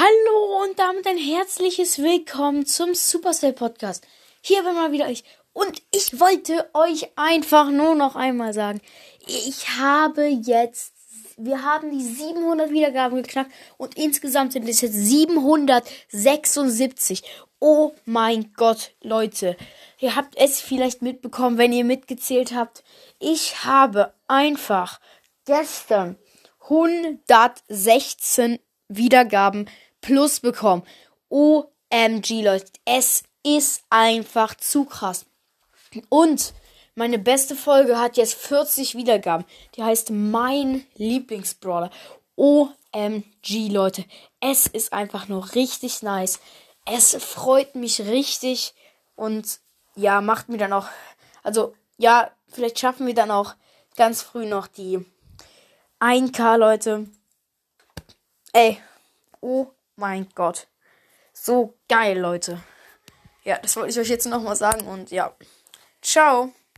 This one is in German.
Hallo und damit ein herzliches Willkommen zum Supercell Podcast. Hier bin mal wieder ich. Und ich wollte euch einfach nur noch einmal sagen, ich habe jetzt, wir haben die 700 Wiedergaben geknackt und insgesamt sind es jetzt 776. Oh mein Gott, Leute. Ihr habt es vielleicht mitbekommen, wenn ihr mitgezählt habt. Ich habe einfach gestern 116 Wiedergaben plus bekommen. OMG, Leute. Es ist einfach zu krass. Und meine beste Folge hat jetzt 40 Wiedergaben. Die heißt Mein Lieblingsbrawler. OMG, Leute. Es ist einfach nur richtig nice. Es freut mich richtig. Und ja, macht mir dann auch. Also, ja, vielleicht schaffen wir dann auch ganz früh noch die 1K, Leute. Ey, oh mein Gott. So geil, Leute. Ja, das wollte ich euch jetzt nochmal sagen und ja. Ciao.